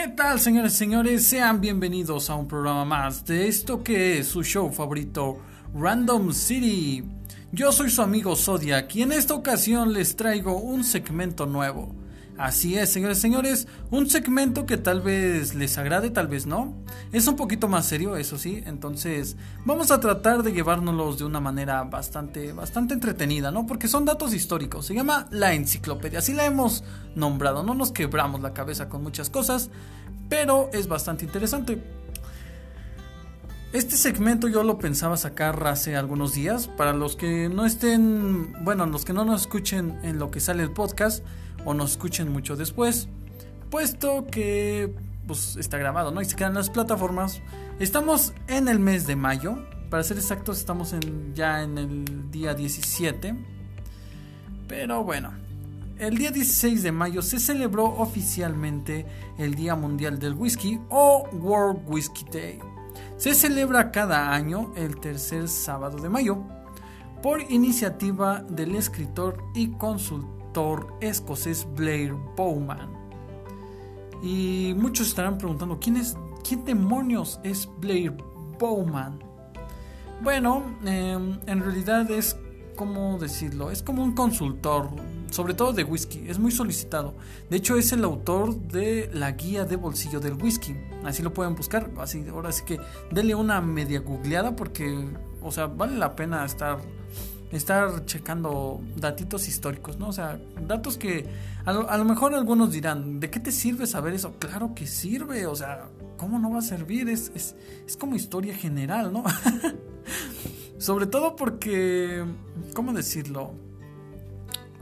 ¿Qué tal, señores y señores? Sean bienvenidos a un programa más de esto que es su show favorito, Random City. Yo soy su amigo Zodiac y en esta ocasión les traigo un segmento nuevo. Así es, señores señores, un segmento que tal vez les agrade, tal vez no. Es un poquito más serio, eso sí, entonces vamos a tratar de llevárnoslos de una manera bastante, bastante entretenida, ¿no? Porque son datos históricos, se llama la enciclopedia, así la hemos nombrado, no nos quebramos la cabeza con muchas cosas, pero es bastante interesante. Este segmento yo lo pensaba sacar hace algunos días. Para los que no estén, bueno, los que no nos escuchen en lo que sale el podcast o nos escuchen mucho después, puesto que pues, está grabado, ¿no? Y se quedan las plataformas. Estamos en el mes de mayo. Para ser exactos, estamos en, ya en el día 17. Pero bueno, el día 16 de mayo se celebró oficialmente el Día Mundial del Whisky o World Whisky Day. Se celebra cada año el tercer sábado de mayo por iniciativa del escritor y consultor escocés Blair Bowman. Y muchos estarán preguntando, ¿quién es, quién demonios es Blair Bowman? Bueno, em, en realidad es como decirlo, es como un consultor, sobre todo de whisky, es muy solicitado. De hecho, es el autor de la guía de bolsillo del whisky. Así lo pueden buscar. Así, ahora sí que denle una media googleada porque, o sea, vale la pena estar estar checando datitos históricos, ¿no? O sea, datos que a lo, a lo, mejor algunos dirán, ¿de qué te sirve saber eso? Claro que sirve, o sea, ¿cómo no va a servir? Es, es, es como historia general, ¿no? Sobre todo porque, ¿cómo decirlo?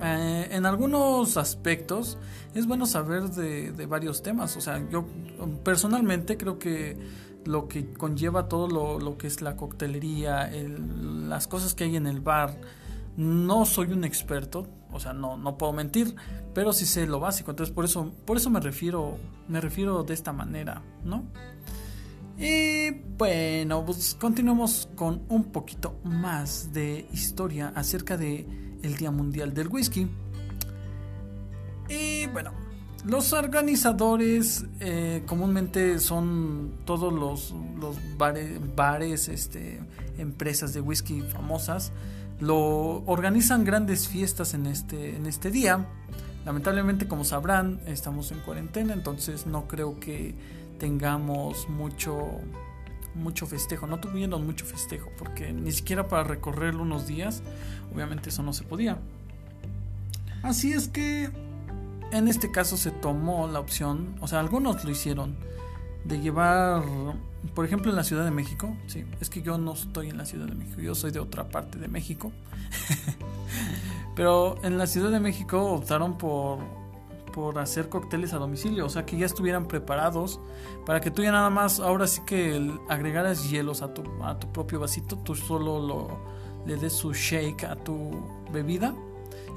Eh, en algunos aspectos es bueno saber de, de, varios temas. O sea, yo personalmente creo que lo que conlleva todo lo, lo que es la coctelería, el, las cosas que hay en el bar, no soy un experto, o sea, no, no puedo mentir, pero sí sé lo básico. Entonces por eso, por eso me refiero, me refiero de esta manera, ¿no? Y bueno, pues continuamos con un poquito más de historia acerca de el Día Mundial del Whisky. Y bueno, los organizadores eh, comúnmente son todos los, bares este, empresas de whisky famosas. Lo organizan grandes fiestas en este, en este día. Lamentablemente, como sabrán, estamos en cuarentena, entonces no creo que tengamos mucho mucho festejo, no tuvieron mucho festejo, porque ni siquiera para recorrer unos días, obviamente eso no se podía. Así es que en este caso se tomó la opción, o sea, algunos lo hicieron, de llevar, por ejemplo, en la Ciudad de México, sí, es que yo no estoy en la Ciudad de México, yo soy de otra parte de México, pero en la Ciudad de México optaron por por hacer cócteles a domicilio, o sea que ya estuvieran preparados para que tú ya nada más, ahora sí que agregaras hielos a tu, a tu propio vasito, tú solo lo, le des su shake a tu bebida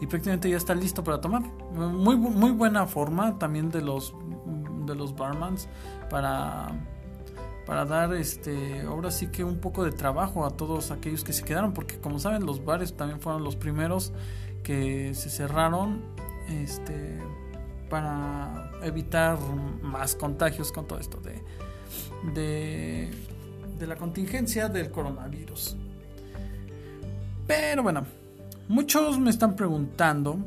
y prácticamente ya está listo para tomar. Muy, muy buena forma también de los, de los barmans para, para dar este, ahora sí que un poco de trabajo a todos aquellos que se quedaron, porque como saben los bares también fueron los primeros que se cerraron. Este, para evitar más contagios con todo esto de, de, de la contingencia del coronavirus. Pero bueno, muchos me están preguntando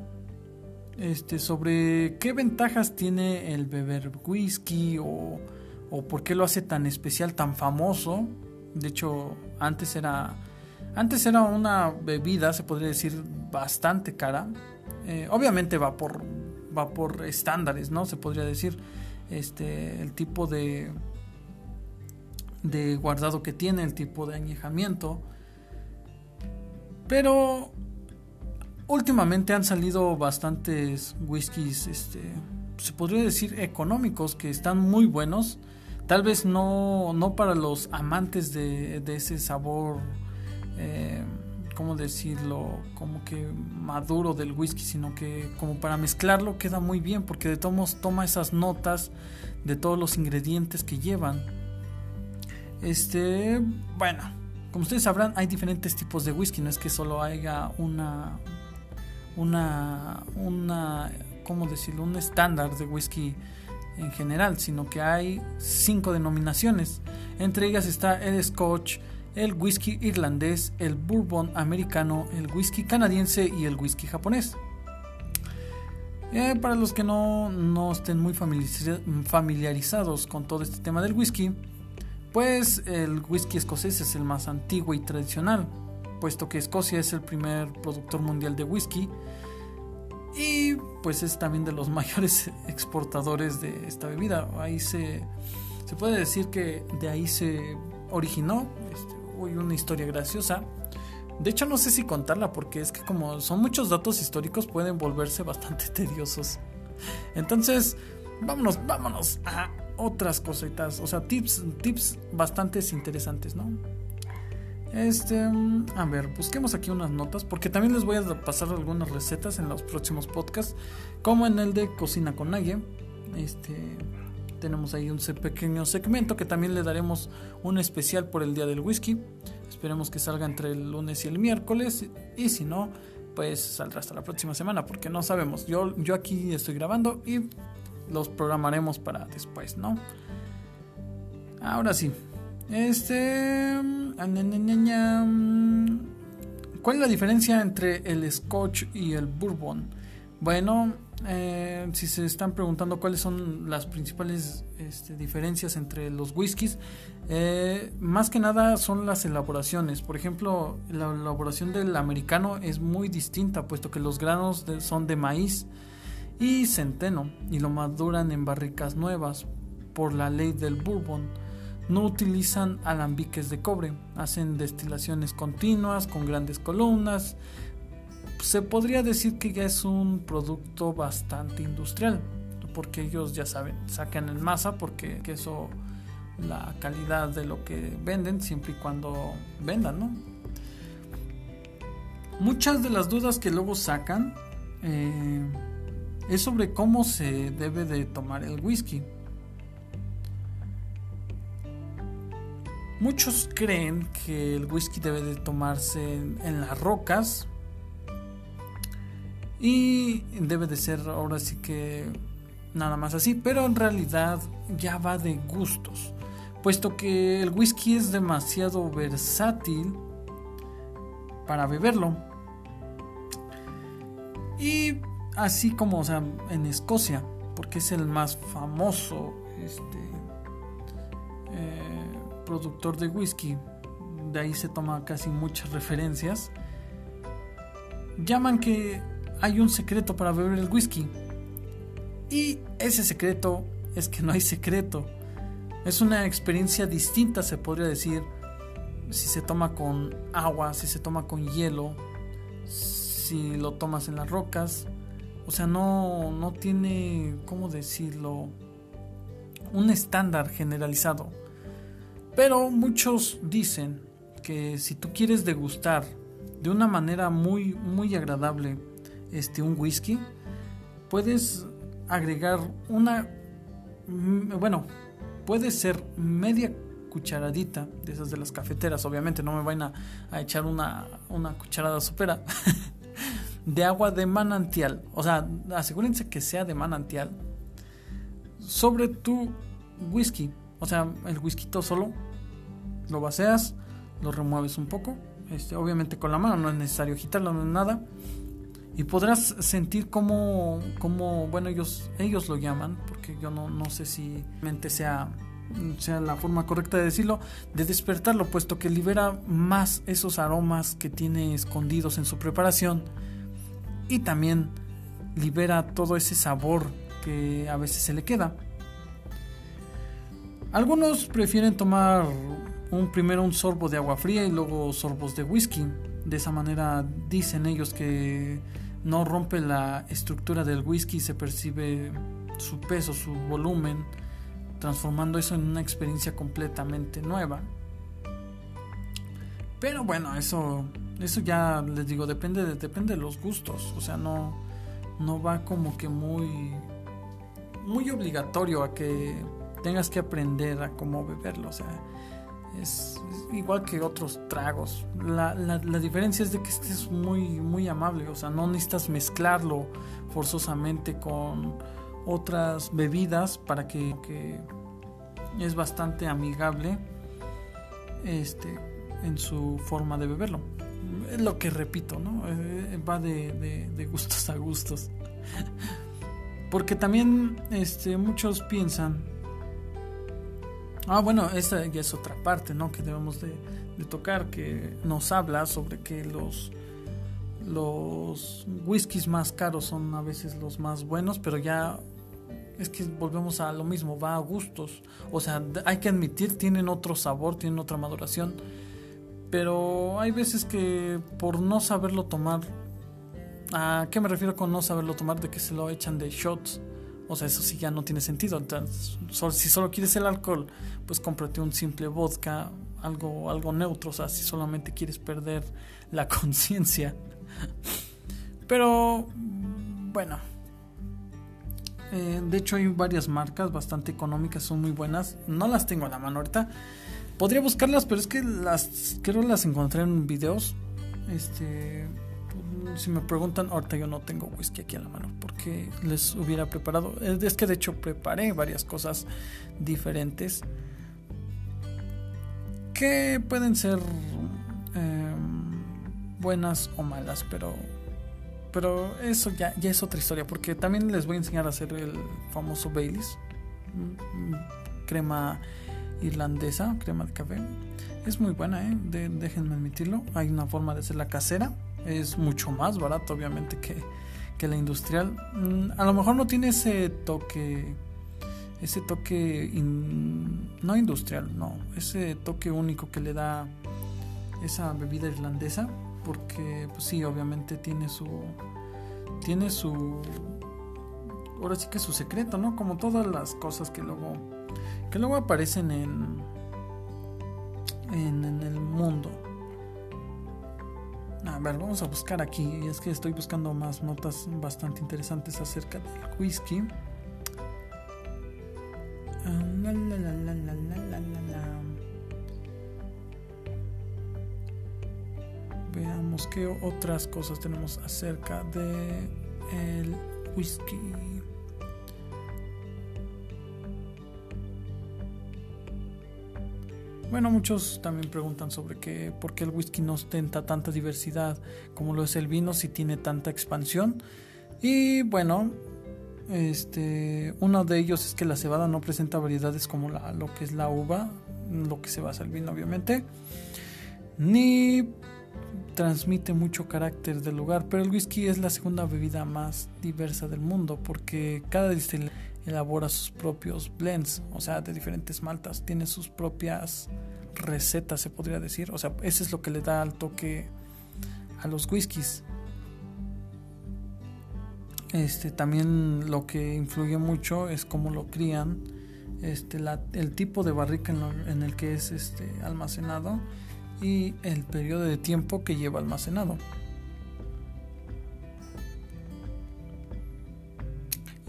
este, sobre qué ventajas tiene el beber whisky o, o por qué lo hace tan especial, tan famoso. De hecho, antes era, antes era una bebida, se podría decir, bastante cara. Eh, obviamente va por va por estándares, ¿no? Se podría decir este el tipo de de guardado que tiene, el tipo de añejamiento. Pero últimamente han salido bastantes whiskies este se podría decir económicos que están muy buenos. Tal vez no, no para los amantes de, de ese sabor eh, ¿cómo decirlo? Como que maduro del whisky, sino que como para mezclarlo queda muy bien porque de todos toma esas notas de todos los ingredientes que llevan. Este, bueno, como ustedes sabrán, hay diferentes tipos de whisky, no es que solo haya una una una ¿cómo decirlo? un estándar de whisky en general, sino que hay cinco denominaciones. Entre ellas está el Scotch, el whisky irlandés, el bourbon americano, el whisky canadiense y el whisky japonés. Eh, para los que no, no estén muy familiarizados con todo este tema del whisky, pues el whisky escocés es el más antiguo y tradicional, puesto que Escocia es el primer productor mundial de whisky y pues es también de los mayores exportadores de esta bebida. Ahí se, se puede decir que de ahí se originó este, una historia graciosa. De hecho no sé si contarla porque es que como son muchos datos históricos pueden volverse bastante tediosos. Entonces, vámonos, vámonos a otras cositas, o sea, tips, tips bastante interesantes, ¿no? Este, a ver, busquemos aquí unas notas porque también les voy a pasar algunas recetas en los próximos podcasts, como en el de Cocina con Naye. Este, tenemos ahí un pequeño segmento que también le daremos un especial por el día del whisky. Esperemos que salga entre el lunes y el miércoles y si no, pues saldrá hasta la próxima semana porque no sabemos. Yo, yo aquí estoy grabando y los programaremos para después, ¿no? Ahora sí, este. ¿Cuál es la diferencia entre el Scotch y el Bourbon? Bueno, eh, si se están preguntando cuáles son las principales este, diferencias entre los whiskies, eh, más que nada son las elaboraciones. Por ejemplo, la elaboración del americano es muy distinta, puesto que los granos son de maíz y centeno y lo maduran en barricas nuevas por la ley del bourbon no utilizan alambiques de cobre, hacen destilaciones continuas con grandes columnas. Se podría decir que ya es un producto bastante industrial, porque ellos ya saben, sacan en masa porque eso la calidad de lo que venden siempre y cuando vendan, ¿no? Muchas de las dudas que luego sacan eh, es sobre cómo se debe de tomar el whisky. Muchos creen que el whisky debe de tomarse en, las rocas y debe de ser ahora sí que nada más así, pero en realidad ya va de gustos, puesto que el whisky es demasiado versátil para beberlo. Y así como o sea, en Escocia, porque es el más famoso este, eh, productor de whisky, de ahí se toma casi muchas referencias, llaman que hay un secreto para beber el whisky. Y ese secreto es que no hay secreto. Es una experiencia distinta, se podría decir, si se toma con agua, si se toma con hielo, si lo tomas en las rocas. O sea, no, no tiene, ¿cómo decirlo? Un estándar generalizado. Pero muchos dicen que si tú quieres degustar de una manera muy muy agradable este un whisky, puedes agregar una mm, bueno, puede ser media cucharadita de esas de las cafeteras, obviamente no me van a, echar una, una cucharada supera de agua de manantial, o sea, asegúrense que sea de manantial sobre tu whisky o sea, el whisky solo lo vacías, lo remueves un poco. Este, obviamente con la mano, no es necesario agitarlo, no es nada. Y podrás sentir como, como bueno, ellos, ellos lo llaman, porque yo no, no sé si mente sea, sea la forma correcta de decirlo, de despertarlo, puesto que libera más esos aromas que tiene escondidos en su preparación y también libera todo ese sabor que a veces se le queda. Algunos prefieren tomar un, primero un sorbo de agua fría y luego sorbos de whisky. De esa manera dicen ellos que no rompe la estructura del whisky, se percibe su peso, su volumen, transformando eso en una experiencia completamente nueva. Pero bueno, eso, eso ya les digo, depende de, depende de los gustos. O sea, no, no va como que muy, muy obligatorio a que tengas que aprender a cómo beberlo. O sea, es, igual que otros tragos. La, la, diferencia es de que este es muy, muy amable. O sea, no necesitas mezclarlo forzosamente con otras bebidas para que, que es bastante amigable este en su forma de beberlo es lo que repito no eh, va de, de, gustos a gustos porque también este muchos piensan ah bueno esa ya es otra parte no que debemos de, de tocar que nos habla sobre que los los whiskies más caros son a veces los más buenos pero ya es que volvemos a lo mismo, va a gustos. O sea, hay que admitir, tienen otro sabor, tienen otra maduración. Pero hay veces que por no saberlo tomar, ¿a qué me refiero con no saberlo tomar? De que se lo echan de shots. O sea, eso sí ya no tiene sentido. Entonces, si solo quieres el alcohol, pues cómprate un simple vodka, algo, algo neutro. O sea, si solamente quieres perder la conciencia. Pero, bueno, eh, de hecho hay varias marcas bastante económicas, son muy buenas. No las tengo a la mano ahorita. Podría buscarlas, pero es que las creo las encontré en videos. Este, si me preguntan, ahorita yo no tengo whisky aquí a la mano porque les hubiera preparado. Es que de hecho preparé varias cosas diferentes que pueden ser em, buenas o malas, pero pero eso ya, es otra historia, porque también les voy a enseñar a hacer el famoso Baileys, mm, crema irlandesa, crema de café. Es muy buena, ¿eh? déjenme admitirlo. Hay una forma de hacerla casera, es mucho más barato, obviamente, que, que la industrial. Mm, a lo mejor no tiene ese toque, ese toque no industrial, no, ese toque único que le da esa bebida irlandesa porque pues sí, obviamente tiene su tiene su ahora sí que su secreto, ¿no? Como todas las cosas que luego que luego aparecen en en, en el mundo. A ver, vamos a buscar aquí. Es que estoy buscando más notas bastante interesantes acerca del whisky. Veamos qué otras cosas tenemos acerca de whisky. Bueno, muchos también preguntan sobre qué, por qué el whisky no ostenta tanta diversidad como lo es el vino si tiene tanta expansión. Y bueno, este, uno de ellos es que la cebada no presenta variedades como la, lo que es la uva, lo que se basa el vino obviamente, ni transmite mucho carácter del lugar, pero el whisky es la segunda bebida más diversa del mundo porque cada distillería elabora sus propios blends, o sea, de diferentes maltas, tiene sus propias recetas, se podría decir, o sea, eso es lo que le da al toque a los whiskies. Este, también lo que influye mucho es cómo lo crían, este, el tipo de barrica en, en el que es este, almacenado y el periodo de tiempo que lleva almacenado.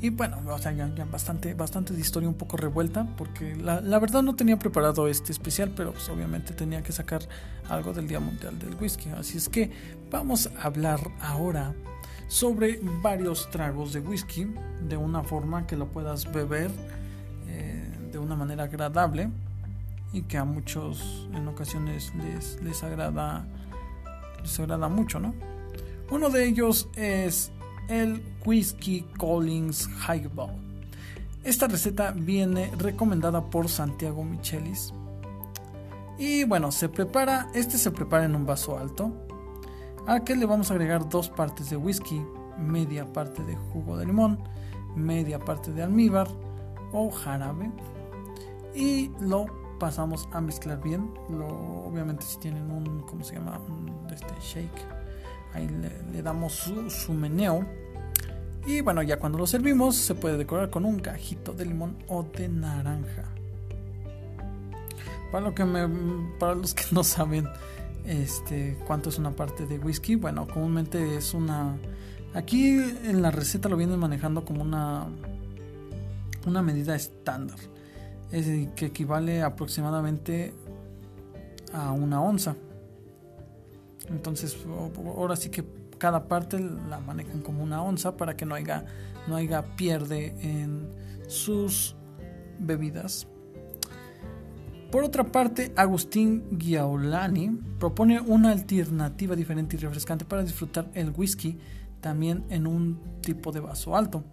Y bueno, o sea, ya, bastante, bastante de historia un poco revuelta, porque la, la, verdad no tenía preparado este especial, pero pues obviamente tenía que sacar algo del Día Mundial del Whisky. Así es que vamos a hablar ahora sobre varios tragos de whisky de una forma que lo puedas beber eh, de una manera agradable y que a muchos en ocasiones les, les agrada les agrada mucho, ¿no? Uno de ellos es el Whiskey Collins Highball. Esta receta viene recomendada por Santiago Michelis. Y bueno, se prepara, este se prepara en un vaso alto, al que le vamos a agregar dos partes de whisky, media parte de jugo de limón, media parte de almíbar o jarabe y lo pasamos a mezclar bien. Lo, obviamente si tienen un, ¿cómo se llama? Un, este shake. Ahí le, damos su, meneo. Y bueno, ya cuando lo servimos se puede decorar con un cajito de limón o de naranja. Para, los que no saben este, cuánto es una parte de whisky, bueno, comúnmente es una... Aquí en la receta lo vienen manejando como una, una medida estándar es que equivale aproximadamente a una onza. Entonces, ahora sí que cada parte la manejan como una onza para que no haya, no pierde en sus bebidas. Por otra parte, Agustín Giaulani propone una alternativa diferente y refrescante para disfrutar el whisky también en un tipo de vaso alto.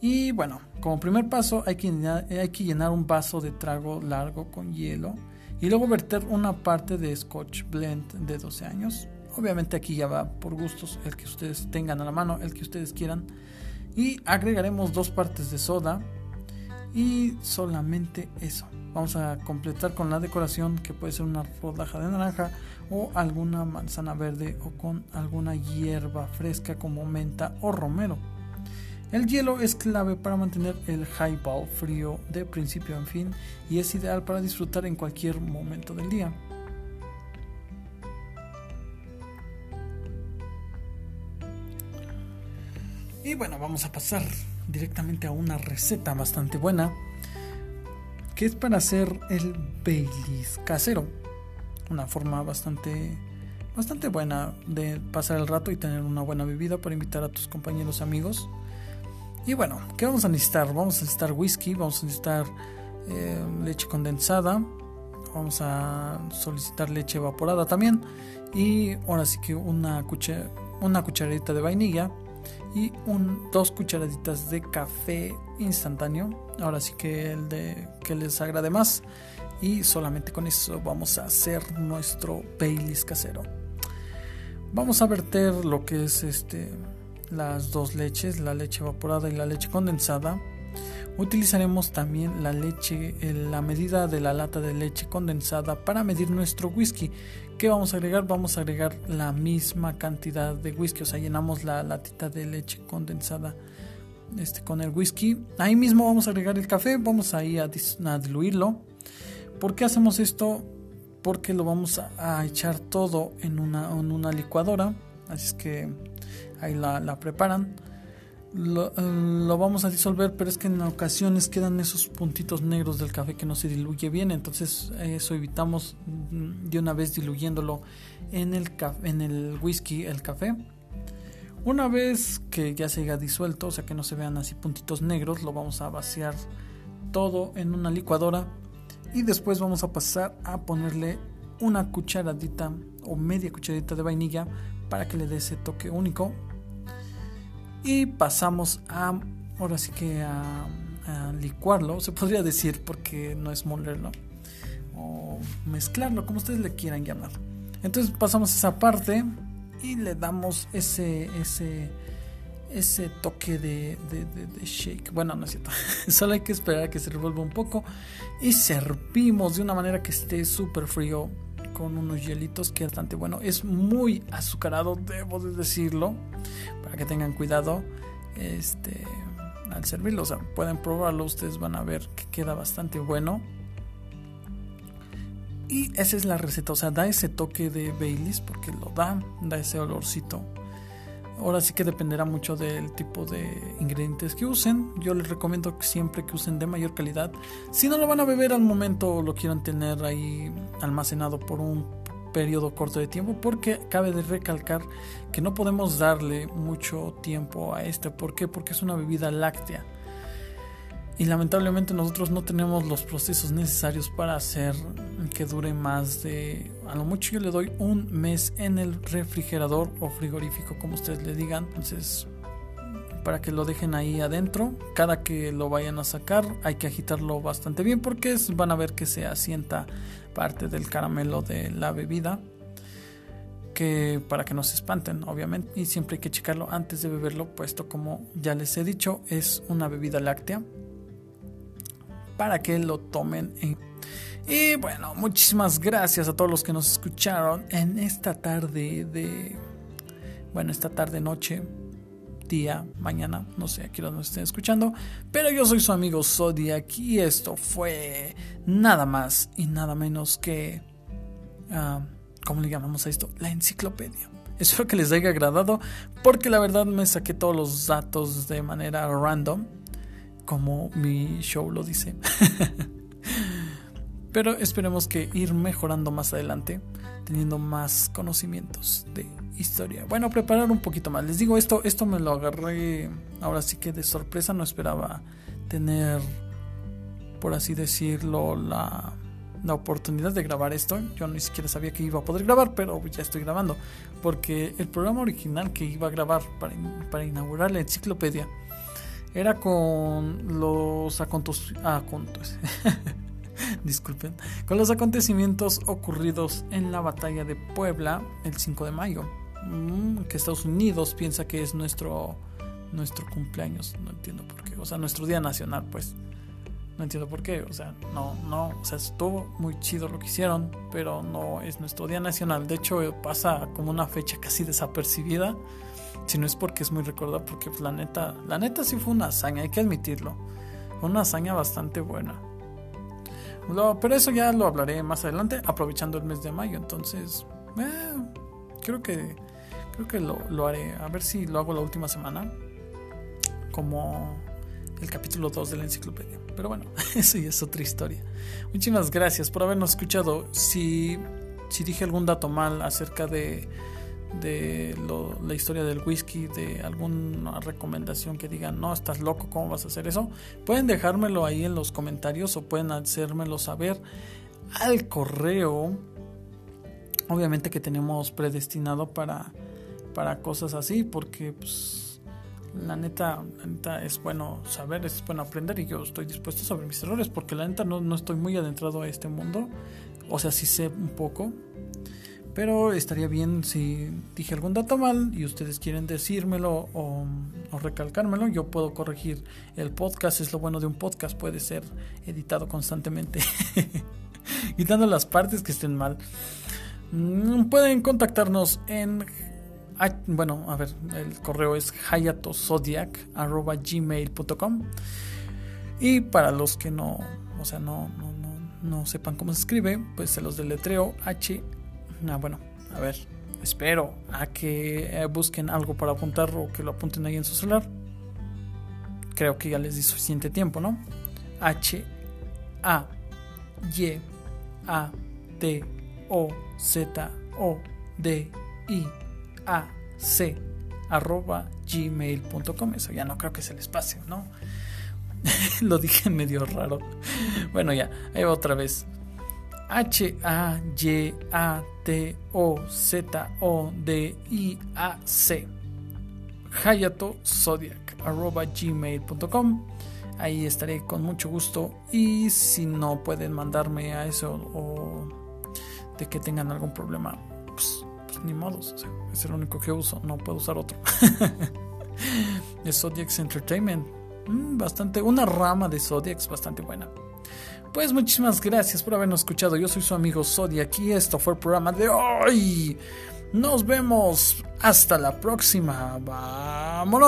Y bueno, como primer paso hay que, hay que llenar un vaso de trago largo con hielo y luego verter una parte de Scotch Blend de 12 años. Obviamente aquí ya va por gustos el que ustedes tengan a la mano, el que ustedes quieran. Y agregaremos dos partes de soda y solamente eso. Vamos a completar con la decoración que puede ser una rodaja de naranja o alguna manzana verde o con alguna hierba fresca como menta o romero. El hielo es clave para mantener el highball frío de principio a fin y es ideal para disfrutar en cualquier momento del día. Y bueno, vamos a pasar directamente a una receta bastante buena que es para hacer el Baileys casero. Una forma bastante bastante buena de pasar el rato y tener una buena bebida para invitar a tus compañeros amigos. Y bueno, ¿qué vamos a necesitar? Vamos a necesitar whisky, vamos a necesitar eh, leche condensada, vamos a solicitar leche evaporada también y ahora sí que una, una cucharadita de vainilla y un, dos cucharaditas de café instantáneo. Ahora sí que el de que les agrade más. Y solamente con eso vamos a hacer nuestro Baileys casero. Vamos a verter lo que es este las dos leches, la leche evaporada y la leche condensada. Utilizaremos también la leche, la medida de la lata de leche condensada para medir nuestro whisky. ¿Qué vamos a agregar? Vamos a agregar la misma cantidad de whisky, o sea, llenamos la latita de leche condensada este, con el whisky. Ahí mismo vamos a agregar el café, vamos ahí a, a diluirlo. ¿Por qué hacemos esto? Porque lo vamos a, echar todo en una, en una, licuadora. Así es que ahí la, preparan. Lo, eh, lo, vamos a disolver, pero es que en ocasiones quedan esos puntitos negros del café que no se diluye bien, entonces eso evitamos de una vez diluyéndolo en el, en el whisky, el café. Una vez que ya se haya disuelto, o sea que no se vean así puntitos negros, lo vamos a vaciar todo en una licuadora y después vamos a pasar a ponerle una cucharadita o media cucharadita de vainilla para que le dé ese toque único y pasamos a ahora sí que a, licuarlo se podría decir porque no es molerlo o mezclarlo como ustedes le quieran llamar entonces pasamos esa parte y le damos ese ese ese toque de, de, shake. Bueno, no es cierto. Solo hay que esperar a que se revuelva un poco. Y servimos de una manera que esté súper frío. Con unos hielitos que es bastante bueno. Es muy azucarado, debo de decirlo que tengan cuidado este, al servirlo. O sea, pueden probarlo, ustedes van a ver que queda bastante bueno. Y esa es la receta, o sea, da ese toque de Baileys porque lo da, da ese olorcito. Ahora sí que dependerá mucho del tipo de ingredientes que usen. Yo les recomiendo que siempre que usen de mayor calidad. Si no lo van a beber al momento, lo quieran tener ahí almacenado por un periodo corto de tiempo porque cabe de recalcar que no podemos darle mucho tiempo a este. ¿Por qué? Porque es una bebida láctea. Y lamentablemente nosotros no tenemos los procesos necesarios para hacer que dure más de... A lo mucho yo le doy un mes en el refrigerador o frigorífico, como ustedes le digan. Entonces, para que lo dejen ahí adentro. Cada que lo vayan a sacar hay que agitarlo bastante bien porque van a ver que se asienta parte del caramelo de la bebida que para que no se espanten obviamente y siempre hay que checarlo antes de beberlo puesto como ya les he dicho es una bebida láctea para que lo tomen y bueno muchísimas gracias a todos los que nos escucharon en esta tarde de bueno esta tarde noche día, mañana, no sé a qué nos estén escuchando, pero yo soy su amigo Zodiac y esto fue nada más y nada menos que, uh, ¿cómo le llamamos a esto? La enciclopedia. Espero que les haya agradado porque la verdad me saqué todos los datos de manera random, como mi show lo dice. Pero esperemos que ir mejorando más adelante, teniendo más conocimientos de historia. Bueno, preparar un poquito más. Les digo, esto, esto me lo agarré ahora sí que de sorpresa, no esperaba tener, por así decirlo, la, la oportunidad de grabar esto. Yo ni siquiera sabía que iba a poder grabar, pero ya estoy grabando. Porque el programa original que iba a grabar para, para inaugurar la enciclopedia era con los acontecimientos. disculpen, con los acontecimientos ocurridos en la batalla de Puebla el 5 de mayo, mm, que Estados Unidos piensa que es nuestro nuestro cumpleaños, no entiendo por qué, o sea, nuestro día nacional, pues. No entiendo por qué, o sea, no, no, o sea, estuvo muy chido lo que hicieron, pero no es nuestro día nacional. De hecho, pasa como una fecha casi desapercibida, si no es porque es muy recordado, porque pues, la neta, la neta sí fue una hazaña, hay que admitirlo. Fue una hazaña bastante buena pero eso ya lo hablaré más adelante, aprovechando el mes de mayo. Entonces, eh, creo que creo que lo, lo, haré. A ver si lo hago la última semana. Como el capítulo 2 de la enciclopedia. Pero bueno, ya es otra historia. Muchísimas gracias por habernos escuchado. Si, si dije algún dato mal acerca de de la historia del whisky, de alguna recomendación que digan, no, estás loco, ¿cómo vas a hacer eso? Pueden dejármelo ahí en los comentarios o pueden hacérmelo saber al correo. Obviamente que tenemos predestinado para, para cosas así, porque pues, la, neta, la neta es bueno saber, es bueno aprender y yo estoy dispuesto saber mis errores, porque la neta no, no estoy muy adentrado a este mundo, o sea, sí sé un poco pero estaría bien si dije algún dato mal y ustedes quieren decírmelo o, recalcármelo, yo puedo corregir el podcast. Es lo bueno de un podcast, puede ser editado constantemente, quitando las partes que estén mal. Mm, pueden contactarnos en bueno, a ver, el correo es hayatosodiac.gmail.com Y para los que no, o sea, no, no, no, no sepan cómo se escribe, pues se los deletreo H Ah, bueno, a ver, espero a que eh, busquen algo para apuntar o que lo apunten ahí en su celular. Creo que ya les di suficiente tiempo, ¿no? H A Y A T O Z O D I gmail.com eso ya no creo que sea el espacio no lo dije medio raro bueno ya ahí otra vez H-A-Y-A-T-O-Z-O-D-I-A-C. Hayato Zodiac arroba gmail.com. Ahí estaré con mucho gusto. Y si no pueden mandarme a eso o de que tengan algún problema, ni modos. es el único que uso. No puedo usar otro. es Zodiacs Entertainment. Mm, bastante, una rama de Zodiacs bastante buena. Pues muchísimas gracias por habernos escuchado. Yo soy su amigo Zodiac y esto fue el programa de hoy. Nos vemos hasta la próxima. Vámonos.